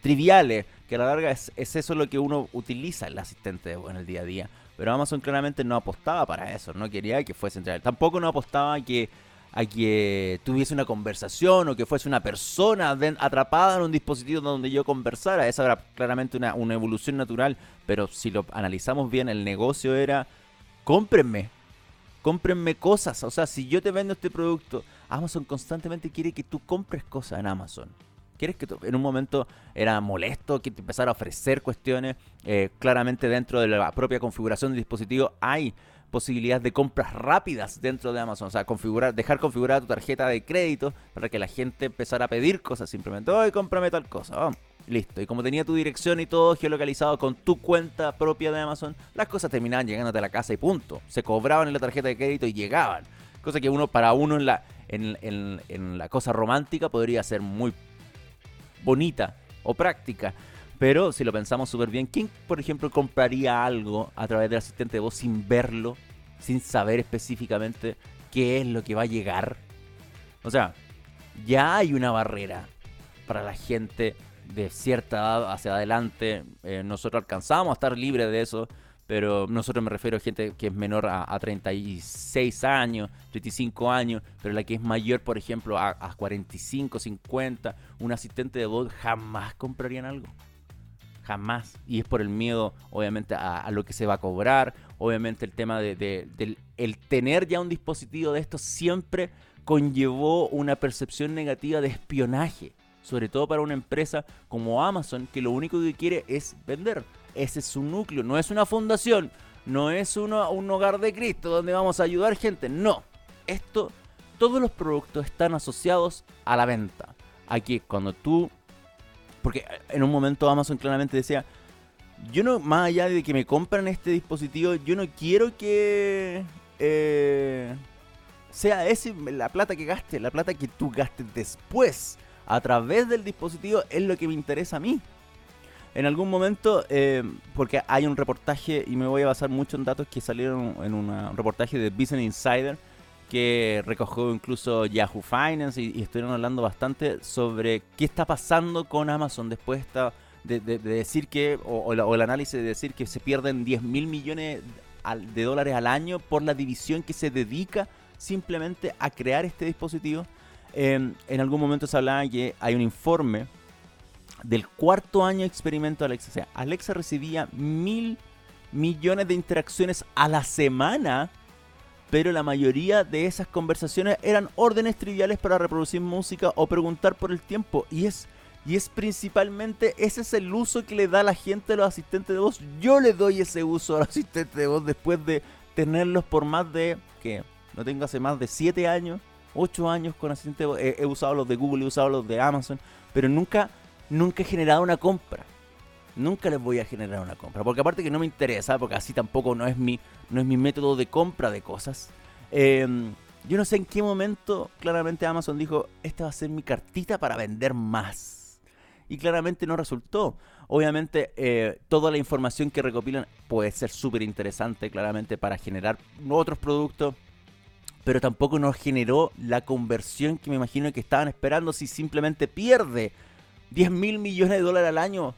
triviales, que a la larga es, eso lo que uno utiliza el asistente en el día a día. Pero Amazon claramente no apostaba para eso, no quería que fuese entre Tampoco no apostaba a que, a que tuviese una conversación o que fuese una persona atrapada en un dispositivo donde yo conversara. Esa era claramente una, una evolución natural, pero si lo analizamos bien, el negocio era, cómprenme, cómprenme cosas. O sea, si yo te vendo este producto, Amazon constantemente quiere que tú compres cosas en Amazon. ¿Quieres que en un momento era molesto que te empezara a ofrecer cuestiones? Eh, claramente dentro de la propia configuración del dispositivo hay posibilidades de compras rápidas dentro de Amazon. O sea, configurar, dejar configurada tu tarjeta de crédito para que la gente empezara a pedir cosas simplemente. Hoy cómprame tal cosa. Listo. Y como tenía tu dirección y todo geolocalizado con tu cuenta propia de Amazon, las cosas terminaban llegándote a la casa y punto. Se cobraban en la tarjeta de crédito y llegaban. Cosa que uno para uno en la, en, la cosa romántica podría ser muy bonita o práctica. Pero si lo pensamos súper bien, ¿quién, por ejemplo, compraría algo a través del asistente de voz sin verlo, sin saber específicamente qué es lo que va a llegar? O sea, ya hay una barrera para la gente de cierta edad hacia adelante. Eh, nosotros alcanzamos a estar libres de eso pero nosotros me refiero a gente que es menor a, 36 años, 35 años, pero la que es mayor, por ejemplo, a, 45, 50, un asistente de voz, jamás comprarían algo. Jamás. Y es por el miedo, obviamente, a, lo que se va a cobrar. Obviamente el tema de, el tener ya un dispositivo de esto siempre conllevó una percepción negativa de espionaje. Sobre todo para una empresa como Amazon, que lo único que quiere es vender ese es su núcleo, no es una fundación, no es un hogar de Cristo donde vamos a ayudar gente, no. Esto, todos los productos están asociados a la venta. Aquí, cuando tú, porque en un momento Amazon claramente decía, yo no, más allá de que me compren este dispositivo, yo no quiero que eh, sea ese la plata que gaste, la plata que tú gastes después a través del dispositivo es lo que me interesa a mí. En algún momento, eh, porque hay un reportaje, y me voy a basar mucho en datos que salieron en un reportaje de Business Insider, que recogió incluso Yahoo Finance, y, estuvieron hablando bastante sobre qué está pasando con Amazon después de, de, decir que, o, el análisis de decir que se pierden 10 mil millones de dólares al año por la división que se dedica simplemente a crear este dispositivo. Em, en algún momento se hablaba que hay un informe del cuarto año de experimento de Alexa. O sea, Alexa recibía mil millones de interacciones a la semana, pero la mayoría de esas conversaciones eran órdenes triviales para reproducir música o preguntar por el tiempo. Y es, y es principalmente, ese es el uso que le da la gente a los asistentes de voz. Yo le doy ese uso a los asistentes de voz después de tenerlos por más de, que no tengo hace más de 7 años, 8 años con. He, he usado los de Google, he usado los de Amazon, pero nunca, nunca he generado una compra nunca les voy a generar una compra. Porque aparte que no me interesa, porque así tampoco no es mi, no es mi método de compra de cosas. Em, yo no sé en qué momento claramente Amazon dijo, esta va a ser mi cartita para vender más. Y claramente no resultó. Obviamente eh, toda la información que recopilan puede ser súper interesante claramente para generar otros productos. Pero tampoco nos generó la conversión que me imagino que estaban esperando si simplemente pierde 10 mil millones de dólares al año.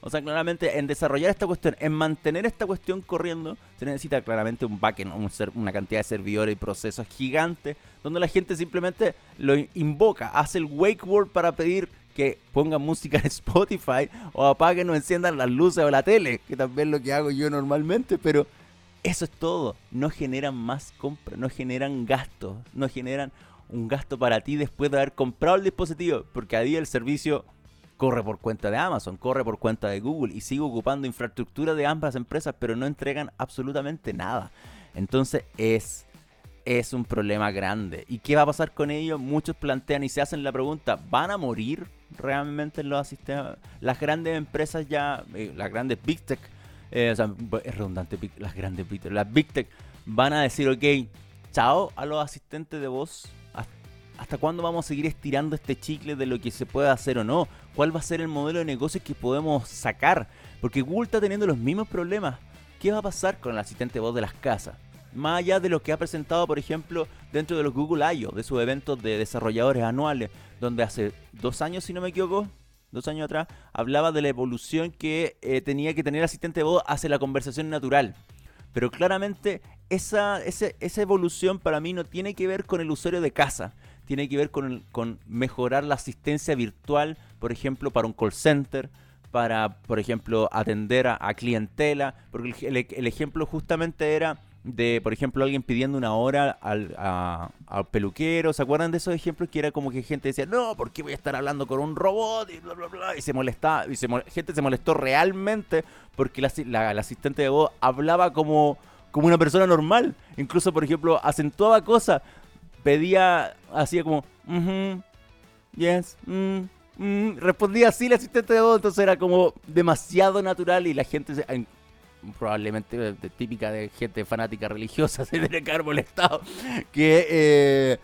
O sea, claramente en desarrollar esta cuestión, en mantener esta cuestión corriendo, se necesita claramente un backend, un una cantidad de servidores y procesos gigantes, donde la gente simplemente lo invoca, hace el wake word para pedir que pongan música en Spotify o apaguen o enciendan las luces o la tele, que también es lo que hago yo normalmente, pero eso es todo. No generan más compras, no generan gastos, no generan un gasto para ti después de haber comprado el dispositivo, porque a día el servicio corre por cuenta de Amazon, corre por cuenta de Google y sigue ocupando infraestructura de ambas empresas, pero no entregan absolutamente nada. Entonces es, es un problema grande. ¿Y qué va a pasar con ellos? Muchos plantean y se hacen la pregunta, ¿van a morir realmente los sistemas? Las grandes empresas ya, eh, las grandes Big Tech, eh, o sea, es redundante, las grandes Big las Big Tech van a decir, ok, chao a los asistentes de voz ¿Hasta cuándo vamos a seguir estirando este chicle de lo que se puede hacer o no? ¿Cuál va a ser el modelo de negocio que podemos sacar? Porque Google está teniendo los mismos problemas. ¿Qué va a pasar con el asistente voz de las casas? Más allá de lo que ha presentado, por ejemplo, dentro de los Google I.O., de sus eventos de desarrolladores anuales, donde hace dos años, si no me equivoco, dos años atrás, hablaba de la evolución que eh, tenía que tener el asistente de voz hacia la conversación natural. Pero claramente esa, esa evolución para mí no tiene que ver con el usuario de casa, tiene que ver con, con mejorar la asistencia virtual, por ejemplo, para un call center, para, por ejemplo, atender a, clientela, porque el, ejemplo justamente era de, por ejemplo, alguien pidiendo una hora al, peluquero, ¿se acuerdan de esos ejemplos? Que era como que gente decía, no, ¿por qué voy a estar hablando con un robot? Y bla, bla, bla, y se molestaba, y se, gente se molestó realmente porque la, asistente de voz hablaba como, como una persona normal, incluso, por ejemplo, acentuaba cosas, pedía, hacía como, yes, mm, mm", respondía así el asistente de voz, entonces era como demasiado natural y la gente, probablemente típica de gente fanática religiosa, se debe quedar molestado, que... Eh,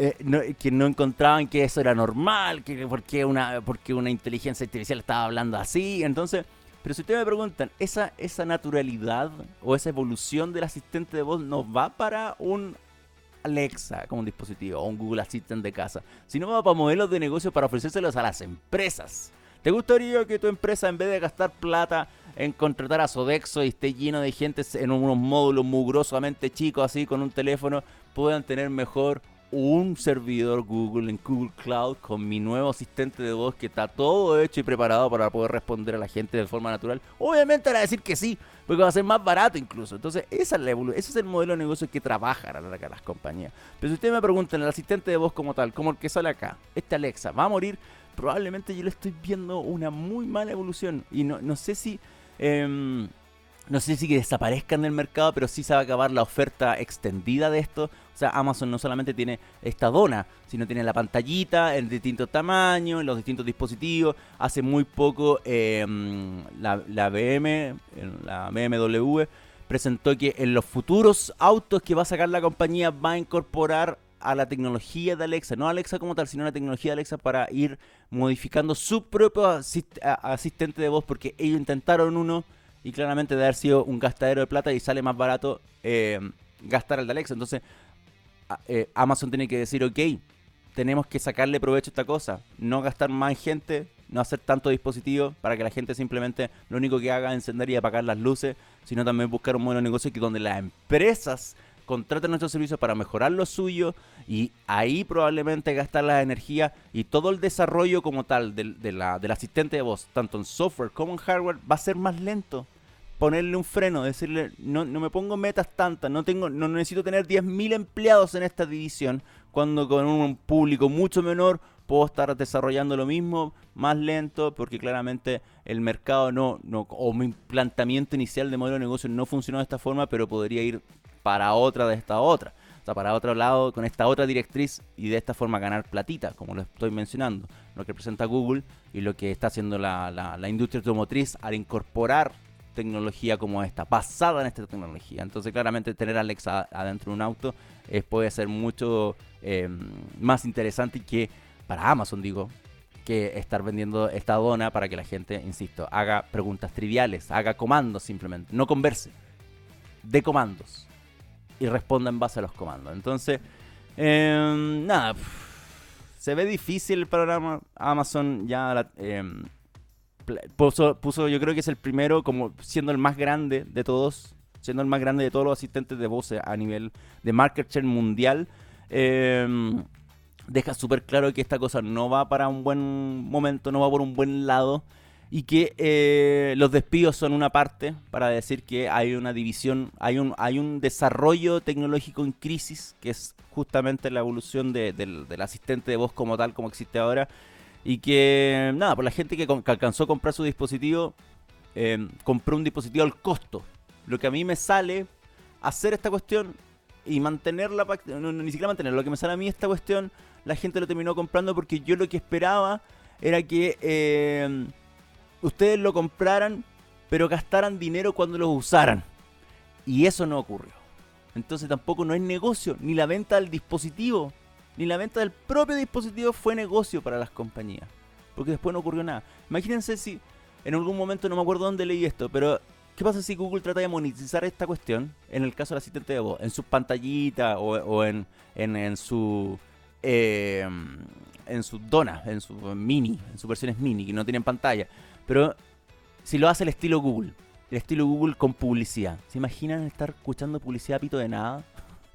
eh, no, que no encontraban que eso era normal, que porque una, porque una inteligencia artificial estaba hablando así, entonces, pero si ustedes me preguntan, ¿esa, esa naturalidad o esa evolución del asistente de voz nos va para un Alexa como un dispositivo o un Google Assistant de casa, sino va para modelos de negocio para ofrecérselos a las empresas. ¿Te gustaría que tu empresa, en vez de gastar plata en contratar a Sodexo y esté lleno de gente en unos módulos mugrosamente chicos, así con un teléfono, puedan tener mejor un servidor Google en Google Cloud con mi nuevo asistente de voz que está todo hecho y preparado para poder responder a la gente de forma natural. Obviamente a decir que sí, porque va a ser más barato incluso. Entonces, esa es la ese es el modelo de negocio que trabajan a las compañías. Pero si ustedes me preguntan, el asistente de voz como tal, como el que sale acá, este Alexa, ¿va a morir? Probablemente yo le estoy viendo una muy mala evolución. Y no, no sé si... Em, no sé si que desaparezcan del mercado, pero sí se va a acabar la oferta extendida de esto. O sea, Amazon no solamente tiene esta dona, sino tiene la pantallita en distintos tamaños, en los distintos dispositivos. Hace muy poco em, la, la, BM, la BMW, presentó que en los futuros autos que va a sacar la compañía va a incorporar a la tecnología de Alexa, no Alexa como tal, sino la tecnología de Alexa para ir modificando su propio asistente de voz, porque ellos intentaron uno y claramente debe haber sido un gastadero de plata y sale más barato eh, gastar el de Alexa. Entonces, eh, Amazon tiene que decir, ok, tenemos que sacarle provecho a esta cosa, no gastar más gente no hacer tanto dispositivo para que la gente simplemente lo único que haga es encender y apagar las luces, sino también buscar un modelo de negocio que donde las empresas contraten nuestros servicios para mejorar lo suyo y ahí probablemente gastar la energía y todo el desarrollo como tal del, del asistente de voz, tanto en software como en hardware, va a ser más lento. Ponerle un freno, decirle, no, no me pongo metas tantas, no tengo, no necesito tener 10.000 empleados en esta división, cuando con un público mucho menor puedo estar desarrollando lo mismo, más lento, porque claramente el mercado no, no o mi planteamiento inicial de modelo de negocio no funcionó de esta forma, pero podría ir para otra de esta otra. O sea, para otro lado, con esta otra directriz y de esta forma ganar platita, como lo estoy mencionando. Lo que presenta Google y lo que está haciendo la, la industria automotriz al incorporar tecnología como esta, basada en esta tecnología. Entonces, claramente, tener Alexa adentro de un auto eh, puede ser mucho em, más interesante que para Amazon, digo, que estar vendiendo esta dona para que la gente, insisto, haga preguntas triviales, haga comandos simplemente, no converse, de comandos y responda en base a los comandos. Entonces, em, nada, se ve difícil el programa. Amazon ya em, puso, yo creo que es el primero como siendo el más grande de todos, siendo el más grande de todos los asistentes de voz a nivel de market share mundial. Em, deja súper claro que esta cosa no va para un buen momento, no va por un buen lado y que eh, los despidos son una parte para decir que hay una división, hay un, hay un desarrollo tecnológico en crisis, que es justamente la evolución del, asistente de voz como tal, como existe ahora, y que, nada, por la gente que, alcanzó a comprar su dispositivo, em, compró un dispositivo al costo. Lo que a mí me sale hacer esta cuestión y mantenerla, ni siquiera mantener, lo que me sale a mí esta cuestión, la gente lo terminó comprando porque yo lo que esperaba era que em, ustedes lo compraran, pero gastaran dinero cuando lo usaran. Y eso no ocurrió. Entonces tampoco no es negocio, ni la venta del dispositivo ni la venta del propio dispositivo fue negocio para las compañías. Porque después no ocurrió nada. Imagínense si en algún momento, no me acuerdo dónde leí esto, pero ¿qué pasa si Google trata de monetizar esta cuestión en el caso del asistente de voz? En sus pantallitas o, en, en, su... Em, en sus donas, en su mini, en sus versiones mini, que no tienen pantalla. Pero si lo hace el estilo Google, el estilo Google con publicidad. ¿Se imaginan estar escuchando publicidad pito de nada?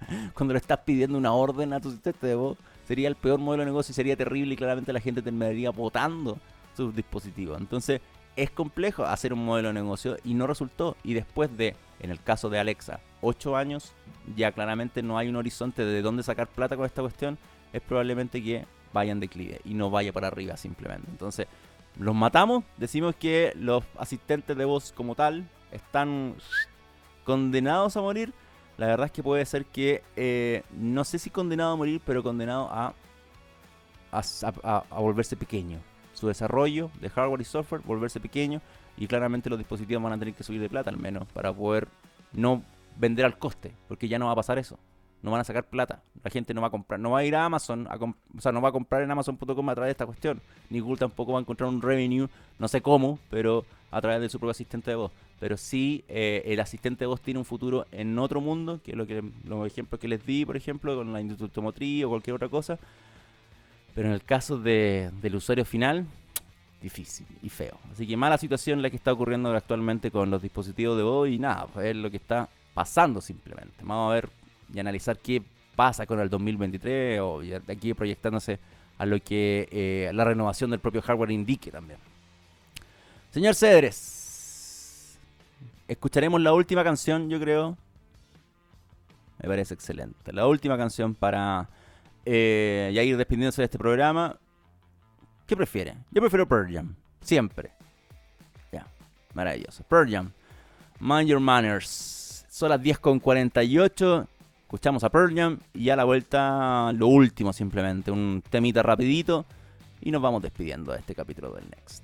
cuando le estás pidiendo una orden a tu asistente de voz, sería el peor modelo de negocio y sería terrible y claramente la gente terminaría votando sus dispositivos. Entonces es complejo hacer un modelo de negocio y no resultó. Y después de, en el caso de Alexa, 8 años, ya claramente no hay un horizonte de dónde sacar plata con esta cuestión, es probablemente que vayan declive y no vaya para arriba simplemente. Entonces, los matamos, decimos que los asistentes de voz como tal están condenados a morir la verdad es que puede ser que, eh, no sé si condenado a morir, pero condenado a, a, volverse pequeño. Su desarrollo de hardware y software, volverse pequeño. Y claramente los dispositivos van a tener que subir de plata al menos para poder no vender al coste, porque ya no va a pasar eso. No van a sacar plata. La gente no va a comprar, no va a ir a Amazon, o sea, no va a comprar en Amazon.com a través de esta cuestión. Ni Google tampoco va a encontrar un revenue, no sé cómo, pero a través de su propio asistente de voz pero sí eh, el asistente de voz tiene un futuro en otro mundo, que es lo que los ejemplos que les di, por ejemplo, con la industria automotriz o cualquier otra cosa. Pero en el caso de, del usuario final, difícil y feo. Así que mala situación la que está ocurriendo actualmente con los dispositivos de voz y nada, pues es lo que está pasando simplemente. Vamos a ver y analizar qué pasa con el 2023 o de aquí proyectándose a lo que eh, la renovación del propio hardware indique también. Señor Cedres, escucharemos la última canción, yo creo. Me parece excelente. La última canción para eh, ya ir despidiéndose de este programa. ¿Qué prefiere? Yo prefiero Pearl Jam. Siempre. Ya, maravilloso. Pearl Jam. Mind Your Manners. Son las 10.48. Escuchamos a Pearl Jam y a la vuelta lo último simplemente. Un temita rapidito. Y nos vamos despidiendo de este capítulo del Next.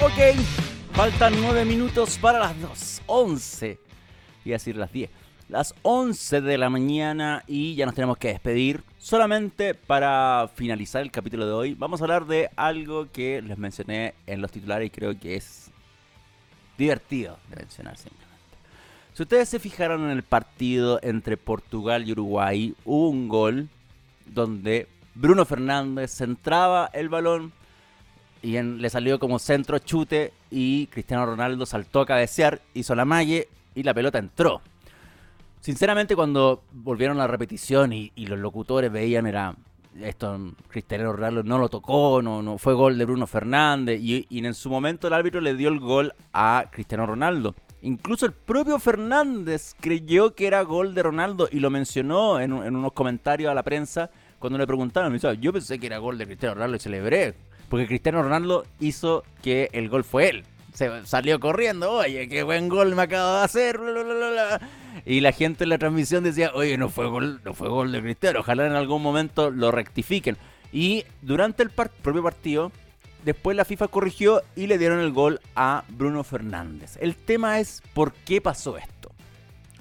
Ok. Faltan 9 minutos para las 2. 11. Iba a decir las 10. Las 11 de la mañana y ya nos tenemos que despedir. Solamente para finalizar el capítulo de hoy, vamos a hablar de algo que les mencioné en los titulares y creo que es divertido de mencionar simplemente. Si ustedes se fijaron en el partido entre Portugal y Uruguay, hubo un gol donde Bruno Fernández centraba el balón y le salió como centro chute y Cristiano Ronaldo saltó a cabecear, hizo la malle y la pelota entró. Sinceramente cuando volvieron a la repetición y, los locutores veían era esto Cristiano Ronaldo no lo tocó, no, no fue gol de Bruno Fernández y, en su momento el árbitro le dio el gol a Cristiano Ronaldo. Incluso el propio Fernández creyó que era gol de Ronaldo y lo mencionó en, unos comentarios a la prensa cuando le preguntaron. Dijo, yo pensé que era gol de Cristiano Ronaldo y celebré. Porque Cristiano Ronaldo hizo que el gol fue él. Se salió corriendo, oye, qué buen gol me acabo de hacer. y la gente en la transmisión decía, oye, no fue gol, no fue gol de Cristiano. Ojalá en algún momento lo rectifiquen. Y durante el propio partido, después la FIFA corrigió y le dieron el gol a Bruno Fernández. El tema es por qué pasó esto.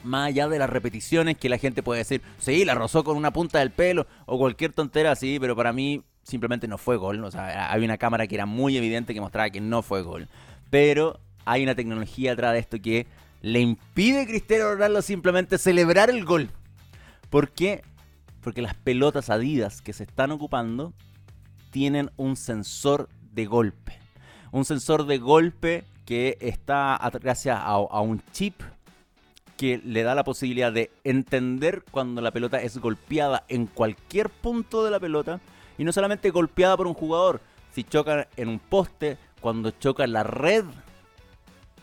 Más allá de las repeticiones que la gente puede decir, sí, la rozó con una punta del pelo o cualquier tontera así, pero para mí simplemente no fue gol. O sea, hay una cámara que era muy evidente que mostraba que no fue gol. Pero hay una tecnología atrás de esto que le impide a Cristiano Ronaldo simplemente celebrar el gol. ¿Por qué? Porque las pelotas Adidas que se están ocupando tienen un sensor de golpe. Un sensor de golpe que está gracias a, un chip que le da la posibilidad de entender cuando la pelota es golpeada en cualquier punto de la pelota y no solamente golpeada por un jugador, si choca en un poste, cuando choca la red,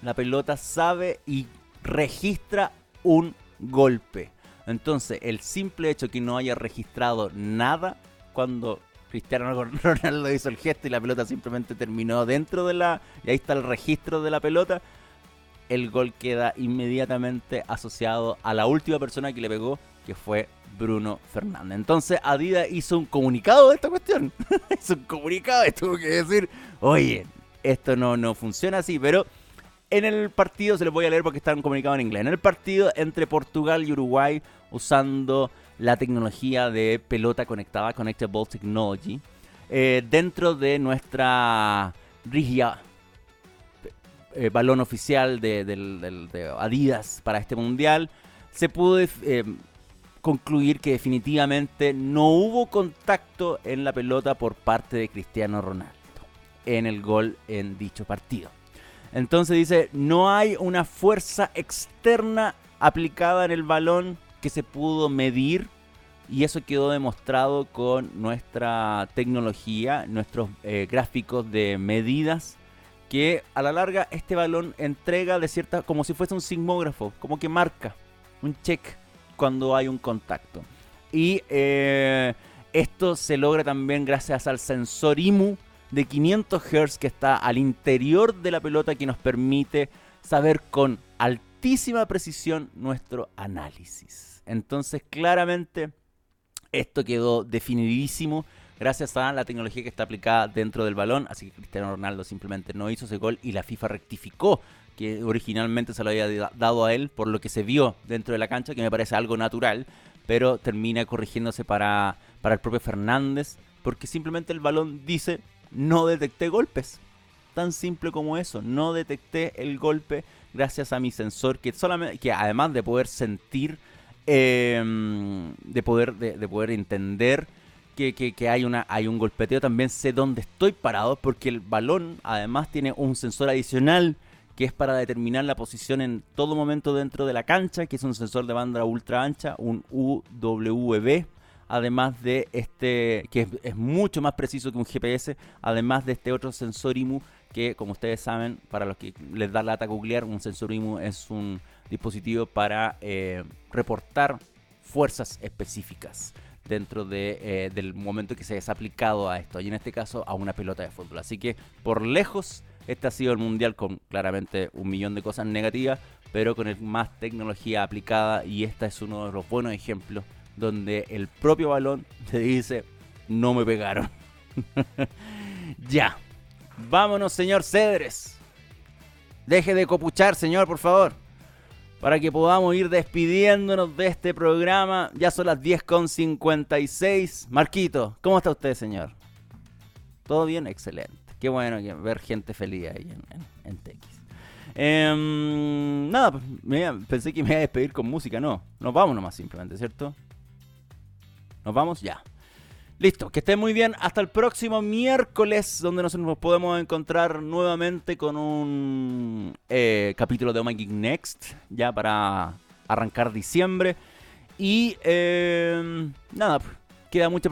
la pelota sabe y registra un golpe. Entonces, el simple hecho que no haya registrado nada cuando Cristiano Ronaldo hizo el gesto y la pelota simplemente terminó dentro de la... Y ahí está el registro de la pelota. El gol queda inmediatamente asociado a la última persona que le pegó, que fue Bruno Fernández. Entonces Adidas hizo un comunicado de esta cuestión. hizo un comunicado y tuvo que decir, oye, esto no, no funciona así, pero en el partido, se les voy a leer porque está un comunicado en inglés, en el partido entre Portugal y Uruguay usando la tecnología de pelota conectada, Connected Ball Technology, eh, dentro de nuestra rigia eh, balón oficial de, Adidas para este mundial, se pudo eh, concluir que definitivamente no hubo contacto en la pelota por parte de Cristiano Ronaldo en el gol en dicho partido. Entonces dice, no hay una fuerza externa aplicada en el balón que se pudo medir y eso quedó demostrado con nuestra tecnología, nuestros eh, gráficos de medidas que a la larga este balón entrega de cierta como si fuese un sismógrafo, como que marca un check cuando hay un contacto. Y eh, esto se logra también gracias al sensor IMU de 500 Hz que está al interior de la pelota que nos permite saber con altísima precisión nuestro análisis. Entonces claramente esto quedó definidísimo gracias a la tecnología que está aplicada dentro del balón, así que Cristiano Ronaldo simplemente no hizo ese gol y la FIFA rectificó que originalmente se lo había dado a él por lo que se vio dentro de la cancha, que me parece algo natural, pero termina corrigiéndose para, para el propio Fernández, porque simplemente el balón dice, no detecté golpes. Tan simple como eso, no detecté el golpe gracias a mi sensor, que, solamente, que además de poder sentir, em, de, poder, de, poder entender que, que, hay, una, hay un golpeteo, también sé dónde estoy parado, porque el balón además tiene un sensor adicional que es para determinar la posición en todo momento dentro de la cancha, que es un sensor de banda ultra ancha, un UWB, además de este, que es, mucho más preciso que un GPS, además de este otro sensor IMU, que como ustedes saben, para los que les da lata googlear, un sensor IMU es un dispositivo para eh, reportar fuerzas específicas dentro de, eh, del momento que se ha aplicado a esto, y en este caso a una pelota de fútbol. Así que por lejos este ha sido el mundial con claramente un millón de cosas negativas, pero con más tecnología aplicada y este es uno de los buenos ejemplos donde el propio balón te dice, no me pegaron. ya. Vámonos, señor Cedres. Deje de copuchar, señor, por favor. Para que podamos ir despidiéndonos de este programa. Ya son las 10.56. Marquito, ¿cómo está usted, señor? ¿Todo bien? Excelente. Qué bueno ver gente feliz ahí en, TX. Em, nada, pues, pensé que me iba a despedir con música. No, nos vamos nomás simplemente, ¿cierto? ¿Nos vamos? Ya. Listo, que estén muy bien. Hasta el próximo miércoles, donde nos podemos encontrar nuevamente con un eh, capítulo de Oh My Geek Next, ya para arrancar diciembre. Y eh, nada, queda mucha